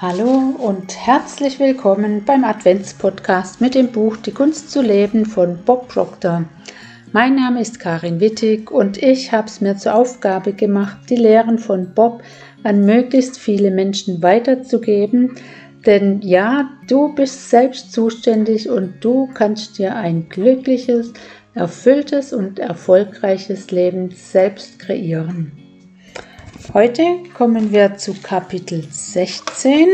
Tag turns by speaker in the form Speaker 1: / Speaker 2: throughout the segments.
Speaker 1: Hallo und herzlich willkommen beim Adventspodcast mit dem Buch Die Kunst zu leben von Bob Proctor. Mein Name ist Karin Wittig und ich habe es mir zur Aufgabe gemacht, die Lehren von Bob an möglichst viele Menschen weiterzugeben. Denn ja, du bist selbst zuständig und du kannst dir ein glückliches, erfülltes und erfolgreiches Leben selbst kreieren. Heute kommen wir zu Kapitel 16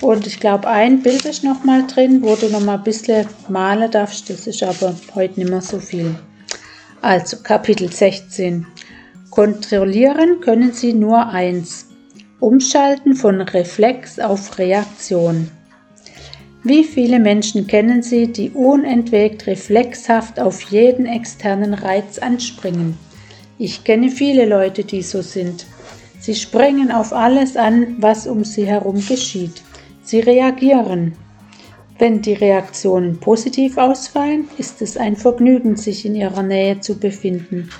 Speaker 1: und ich glaube, ein Bild ist noch mal drin, wo du noch mal ein bisschen malen darfst. Das ist aber heute nicht mehr so viel. Also Kapitel 16. Kontrollieren können Sie nur eins. Umschalten von Reflex auf Reaktion. Wie viele Menschen kennen Sie, die unentwegt reflexhaft auf jeden externen Reiz anspringen? Ich kenne viele Leute, die so sind. Sie springen auf alles an, was um sie herum geschieht. Sie reagieren. Wenn die Reaktionen positiv ausfallen, ist es ein Vergnügen, sich in ihrer Nähe zu befinden.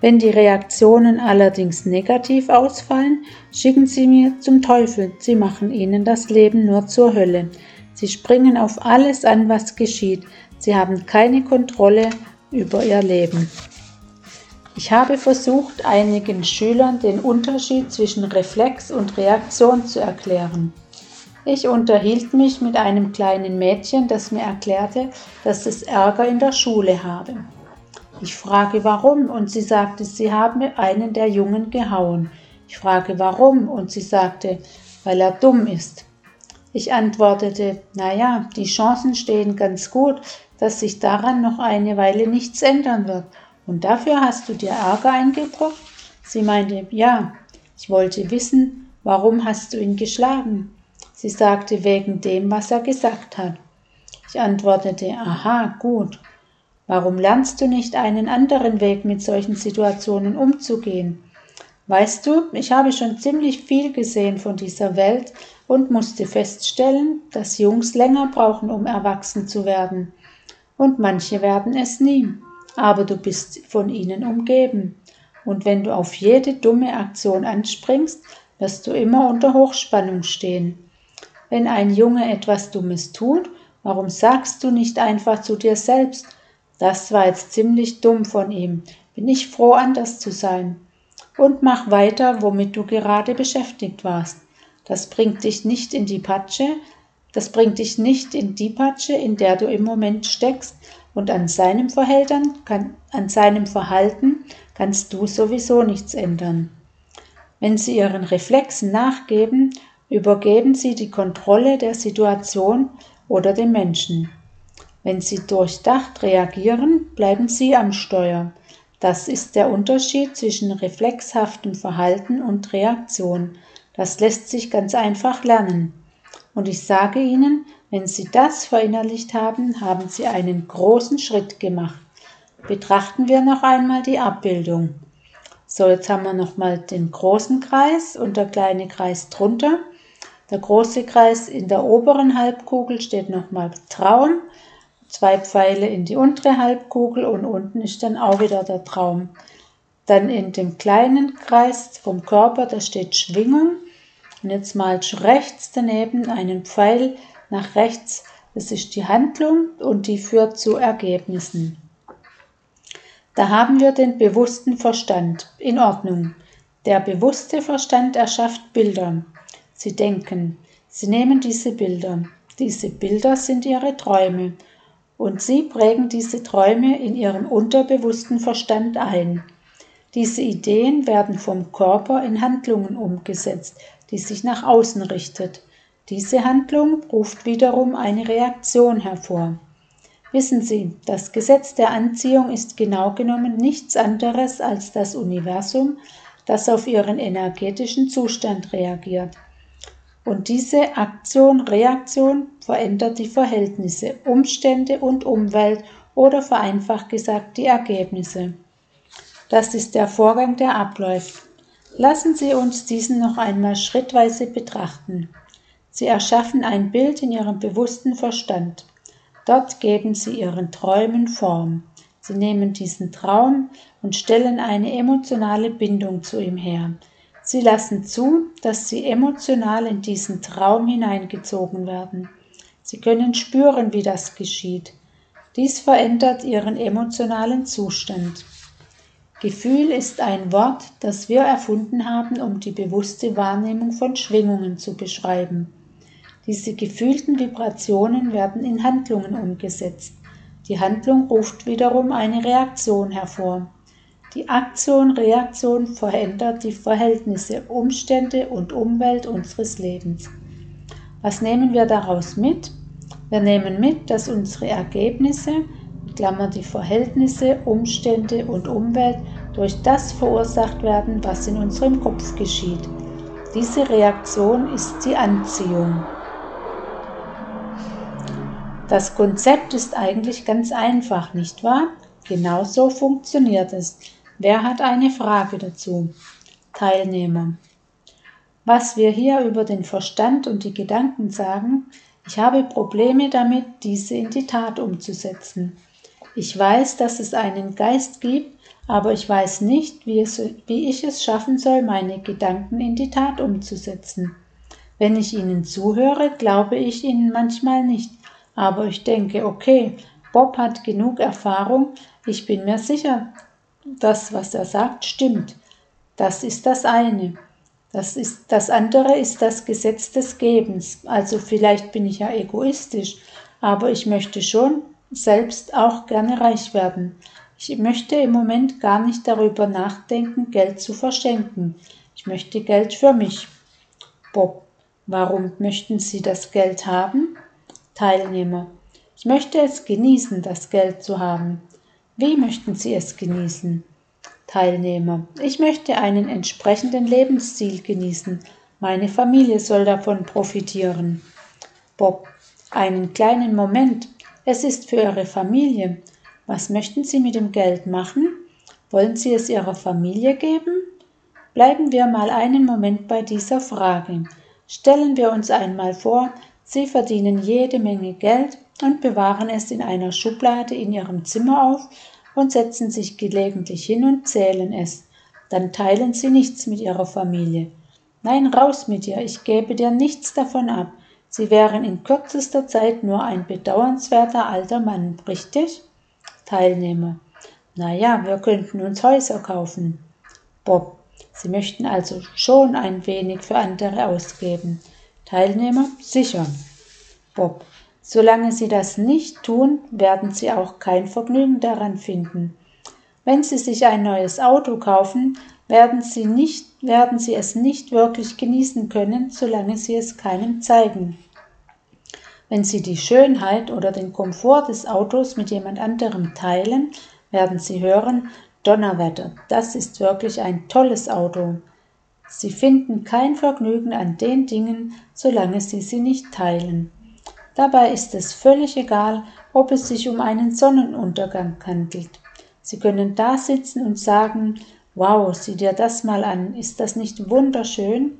Speaker 1: Wenn die Reaktionen allerdings negativ ausfallen, schicken Sie mir zum Teufel, Sie machen Ihnen das Leben nur zur Hölle. Sie springen auf alles an, was geschieht. Sie haben keine Kontrolle über Ihr Leben. Ich habe versucht, einigen Schülern den Unterschied zwischen Reflex und Reaktion zu erklären. Ich unterhielt mich mit einem kleinen Mädchen, das mir erklärte, dass es Ärger in der Schule habe. Ich frage warum und sie sagte, sie habe einen der Jungen gehauen. Ich frage warum und sie sagte, weil er dumm ist. Ich antwortete, naja, die Chancen stehen ganz gut, dass sich daran noch eine Weile nichts ändern wird und dafür hast du dir Ärger eingebrockt? Sie meinte, ja, ich wollte wissen, warum hast du ihn geschlagen? Sie sagte, wegen dem, was er gesagt hat. Ich antwortete, aha, gut. Warum lernst du nicht einen anderen Weg, mit solchen Situationen umzugehen? Weißt du, ich habe schon ziemlich viel gesehen von dieser Welt und musste feststellen, dass Jungs länger brauchen, um erwachsen zu werden. Und manche werden es nie aber du bist von ihnen umgeben. Und wenn du auf jede dumme Aktion anspringst, wirst du immer unter Hochspannung stehen. Wenn ein Junge etwas Dummes tut, warum sagst du nicht einfach zu dir selbst, das war jetzt ziemlich dumm von ihm, bin ich froh, anders zu sein. Und mach weiter, womit du gerade beschäftigt warst. Das bringt dich nicht in die Patsche, das bringt dich nicht in die Patsche, in der du im Moment steckst, und an seinem, Verhalten, kann, an seinem Verhalten kannst du sowieso nichts ändern. Wenn sie ihren Reflexen nachgeben, übergeben sie die Kontrolle der Situation oder dem Menschen. Wenn sie durchdacht reagieren, bleiben sie am Steuer. Das ist der Unterschied zwischen reflexhaftem Verhalten und Reaktion. Das lässt sich ganz einfach lernen. Und ich sage Ihnen, wenn Sie das verinnerlicht haben, haben Sie einen großen Schritt gemacht. Betrachten wir noch einmal die Abbildung. So, jetzt haben wir nochmal den großen Kreis und der kleine Kreis drunter. Der große Kreis in der oberen Halbkugel steht nochmal Traum. Zwei Pfeile in die untere Halbkugel und unten ist dann auch wieder der Traum. Dann in dem kleinen Kreis vom Körper, da steht Schwingung. Und jetzt du rechts daneben einen Pfeil nach rechts. Das ist die Handlung und die führt zu Ergebnissen. Da haben wir den bewussten Verstand. In Ordnung. Der bewusste Verstand erschafft Bilder. Sie denken. Sie nehmen diese Bilder. Diese Bilder sind ihre Träume. Und sie prägen diese Träume in ihren unterbewussten Verstand ein. Diese Ideen werden vom Körper in Handlungen umgesetzt, die sich nach außen richtet. Diese Handlung ruft wiederum eine Reaktion hervor. Wissen Sie, das Gesetz der Anziehung ist genau genommen nichts anderes als das Universum, das auf Ihren energetischen Zustand reagiert. Und diese Aktion-Reaktion verändert die Verhältnisse, Umstände und Umwelt oder vereinfacht gesagt die Ergebnisse. Das ist der Vorgang, der abläuft. Lassen Sie uns diesen noch einmal schrittweise betrachten. Sie erschaffen ein Bild in ihrem bewussten Verstand. Dort geben sie ihren Träumen Form. Sie nehmen diesen Traum und stellen eine emotionale Bindung zu ihm her. Sie lassen zu, dass Sie emotional in diesen Traum hineingezogen werden. Sie können spüren, wie das geschieht. Dies verändert Ihren emotionalen Zustand. Gefühl ist ein Wort, das wir erfunden haben, um die bewusste Wahrnehmung von Schwingungen zu beschreiben. Diese gefühlten Vibrationen werden in Handlungen umgesetzt. Die Handlung ruft wiederum eine Reaktion hervor. Die Aktion-Reaktion verändert die Verhältnisse, Umstände und Umwelt unseres Lebens. Was nehmen wir daraus mit? Wir nehmen mit, dass unsere Ergebnisse, Klammer die Verhältnisse, Umstände und Umwelt durch das verursacht werden, was in unserem Kopf geschieht. Diese Reaktion ist die Anziehung. Das Konzept ist eigentlich ganz einfach, nicht wahr? Genau so funktioniert es. Wer hat eine Frage dazu? Teilnehmer. Was wir hier über den Verstand und die Gedanken sagen, ich habe Probleme damit, diese in die Tat umzusetzen. Ich weiß, dass es einen Geist gibt, aber ich weiß nicht, wie, es, wie ich es schaffen soll, meine Gedanken in die Tat umzusetzen. Wenn ich ihnen zuhöre, glaube ich ihnen manchmal nicht, aber ich denke, okay, Bob hat genug Erfahrung, ich bin mir sicher, das, was er sagt, stimmt. Das ist das eine. Das, ist, das andere ist das Gesetz des Gebens. Also vielleicht bin ich ja egoistisch, aber ich möchte schon selbst auch gerne reich werden. Ich möchte im Moment gar nicht darüber nachdenken, Geld zu verschenken. Ich möchte Geld für mich. Bob, warum möchten Sie das Geld haben? Teilnehmer. Ich möchte es genießen, das Geld zu haben. Wie möchten Sie es genießen? Teilnehmer. Ich möchte einen entsprechenden Lebensstil genießen. Meine Familie soll davon profitieren. Bob. Einen kleinen Moment. Es ist für Ihre Familie. Was möchten Sie mit dem Geld machen? Wollen Sie es Ihrer Familie geben? Bleiben wir mal einen Moment bei dieser Frage. Stellen wir uns einmal vor, Sie verdienen jede Menge Geld und bewahren es in einer Schublade in Ihrem Zimmer auf und setzen sich gelegentlich hin und zählen es. Dann teilen sie nichts mit ihrer Familie. Nein, raus mit dir, ich gebe dir nichts davon ab. Sie wären in kürzester Zeit nur ein bedauernswerter alter Mann, richtig? Teilnehmer. Na ja, wir könnten uns Häuser kaufen. Bob. Sie möchten also schon ein wenig für andere ausgeben. Teilnehmer. Sicher. Bob. Solange Sie das nicht tun, werden Sie auch kein Vergnügen daran finden. Wenn Sie sich ein neues Auto kaufen, werden Sie, nicht, werden Sie es nicht wirklich genießen können, solange Sie es keinem zeigen. Wenn Sie die Schönheit oder den Komfort des Autos mit jemand anderem teilen, werden Sie hören, Donnerwetter, das ist wirklich ein tolles Auto. Sie finden kein Vergnügen an den Dingen, solange Sie sie nicht teilen. Dabei ist es völlig egal, ob es sich um einen Sonnenuntergang handelt. Sie können da sitzen und sagen, wow, sieh dir das mal an, ist das nicht wunderschön?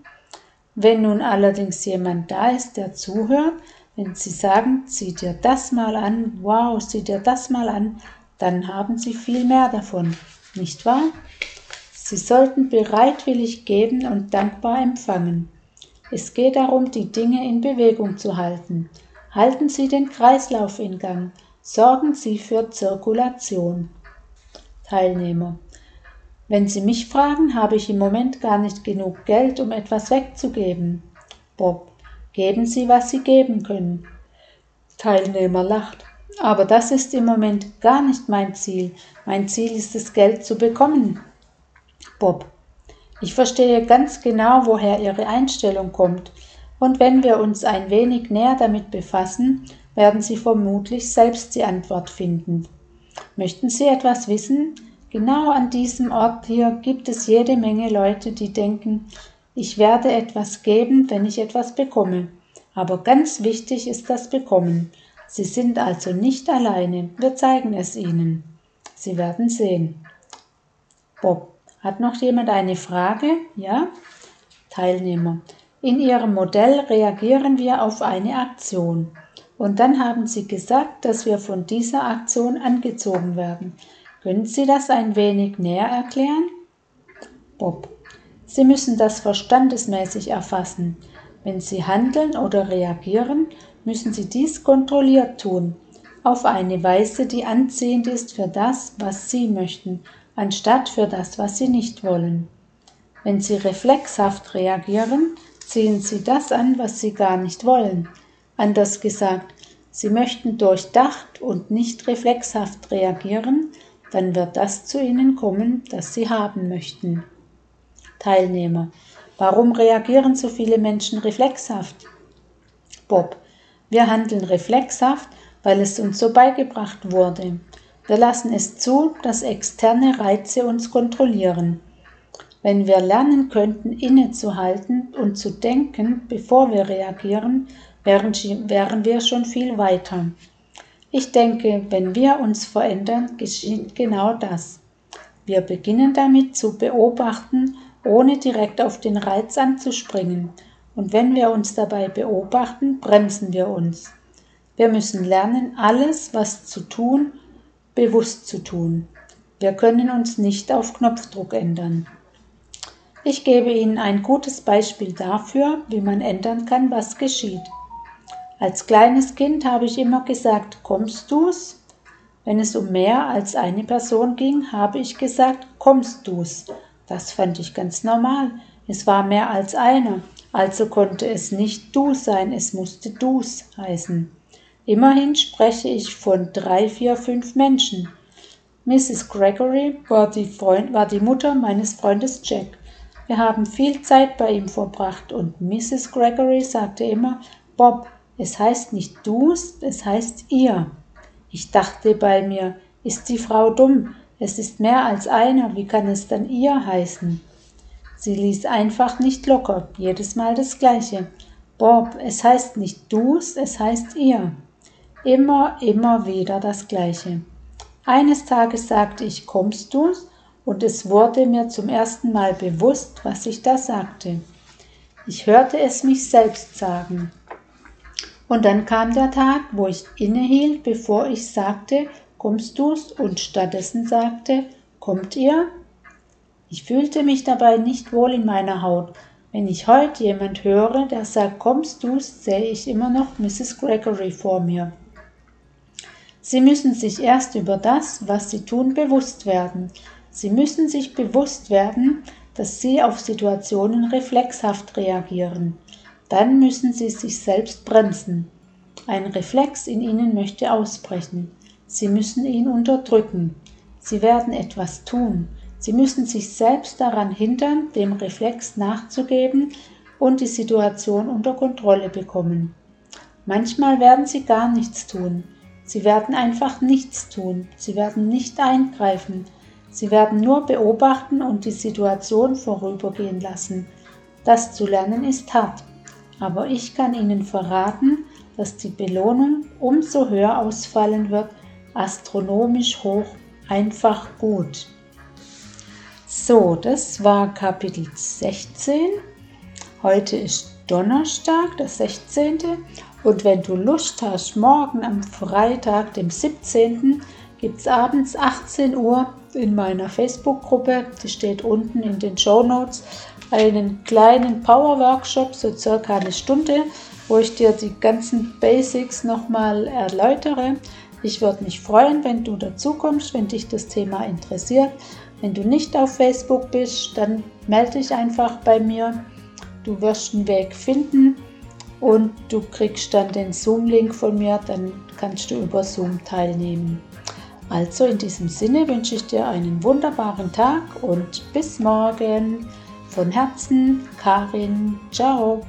Speaker 1: Wenn nun allerdings jemand da ist, der zuhört, wenn Sie sagen, sieh dir das mal an, wow, sieh dir das mal an, dann haben Sie viel mehr davon, nicht wahr? Sie sollten bereitwillig geben und dankbar empfangen. Es geht darum, die Dinge in Bewegung zu halten. Halten Sie den Kreislauf in Gang. Sorgen Sie für Zirkulation. Teilnehmer. Wenn Sie mich fragen, habe ich im Moment gar nicht genug Geld, um etwas wegzugeben. Bob. Geben Sie, was Sie geben können. Teilnehmer lacht. Aber das ist im Moment gar nicht mein Ziel. Mein Ziel ist es, Geld zu bekommen. Bob. Ich verstehe ganz genau, woher Ihre Einstellung kommt. Und wenn wir uns ein wenig näher damit befassen, werden Sie vermutlich selbst die Antwort finden. Möchten Sie etwas wissen? Genau an diesem Ort hier gibt es jede Menge Leute, die denken, ich werde etwas geben, wenn ich etwas bekomme. Aber ganz wichtig ist das Bekommen. Sie sind also nicht alleine. Wir zeigen es Ihnen. Sie werden sehen. Bob, hat noch jemand eine Frage? Ja? Teilnehmer. In Ihrem Modell reagieren wir auf eine Aktion. Und dann haben Sie gesagt, dass wir von dieser Aktion angezogen werden. Können Sie das ein wenig näher erklären? Bob. Sie müssen das verstandesmäßig erfassen. Wenn Sie handeln oder reagieren, müssen Sie dies kontrolliert tun, auf eine Weise, die anziehend ist für das, was Sie möchten, anstatt für das, was Sie nicht wollen. Wenn Sie reflexhaft reagieren, ziehen Sie das an, was Sie gar nicht wollen. Anders gesagt, Sie möchten durchdacht und nicht reflexhaft reagieren, dann wird das zu Ihnen kommen, das Sie haben möchten. Teilnehmer. Warum reagieren so viele Menschen reflexhaft? Bob. Wir handeln reflexhaft, weil es uns so beigebracht wurde. Wir lassen es zu, dass externe Reize uns kontrollieren. Wenn wir lernen könnten, innezuhalten und zu denken, bevor wir reagieren, wären, wir schon viel weiter. Ich denke, wenn wir uns verändern, geschieht genau das. Wir beginnen damit zu beobachten, ohne direkt auf den Reiz anzuspringen. Und wenn wir uns dabei beobachten, bremsen wir uns. Wir müssen lernen, alles, was zu tun, bewusst zu tun. Wir können uns nicht auf Knopfdruck ändern. Ich gebe Ihnen ein gutes Beispiel dafür, wie man ändern kann, was geschieht. Als kleines Kind habe ich immer gesagt, kommst du's? Wenn es um mehr als eine Person ging, habe ich gesagt, kommst du's? Das fand ich ganz normal. Es war mehr als einer, also konnte es nicht du sein, es musste du's heißen. Immerhin spreche ich von drei, vier, fünf Menschen. Mrs. Gregory war die, Freund, war die Mutter meines Freundes Jack. Wir haben viel Zeit bei ihm verbracht und Mrs. Gregory sagte immer, Bob, es heißt nicht du's, es heißt ihr. Ich dachte bei mir, ist die Frau dumm? Es ist mehr als einer, wie kann es dann ihr heißen? Sie ließ einfach nicht locker, jedes Mal das gleiche. Bob, es heißt nicht du's, es heißt ihr. Immer, immer wieder das gleiche. Eines Tages sagte ich, kommst du's? und es wurde mir zum ersten Mal bewusst, was ich da sagte. Ich hörte es mich selbst sagen. Und dann kam der Tag, wo ich innehielt, bevor ich sagte, kommst du's? und stattdessen sagte, kommt ihr? Ich fühlte mich dabei nicht wohl in meiner Haut. Wenn ich heute jemand höre, der sagt, kommst du's, sehe ich immer noch Mrs. Gregory vor mir. Sie müssen sich erst über das, was sie tun, bewusst werden. Sie müssen sich bewusst werden, dass Sie auf Situationen reflexhaft reagieren. Dann müssen Sie sich selbst bremsen. Ein Reflex in Ihnen möchte ausbrechen. Sie müssen ihn unterdrücken. Sie werden etwas tun. Sie müssen sich selbst daran hindern, dem Reflex nachzugeben und die Situation unter Kontrolle bekommen. Manchmal werden Sie gar nichts tun. Sie werden einfach nichts tun. Sie werden nicht eingreifen. Sie werden nur beobachten und die Situation vorübergehen lassen. Das zu lernen ist hart, aber ich kann Ihnen verraten, dass die Belohnung umso höher ausfallen wird, astronomisch hoch, einfach gut. So, das war Kapitel 16. Heute ist Donnerstag, der 16. Und wenn du Lust hast, morgen am Freitag, dem 17., gibt es abends 18 Uhr in meiner Facebook-Gruppe, die steht unten in den Show Notes, einen kleinen Power-Workshop, so circa eine Stunde, wo ich dir die ganzen Basics nochmal erläutere. Ich würde mich freuen, wenn du dazu kommst, wenn dich das Thema interessiert. Wenn du nicht auf Facebook bist, dann melde dich einfach bei mir. Du wirst einen Weg finden und du kriegst dann den Zoom-Link von mir, dann kannst du über Zoom teilnehmen. Also in diesem Sinne wünsche ich dir einen wunderbaren Tag und bis morgen. Von Herzen, Karin. Ciao.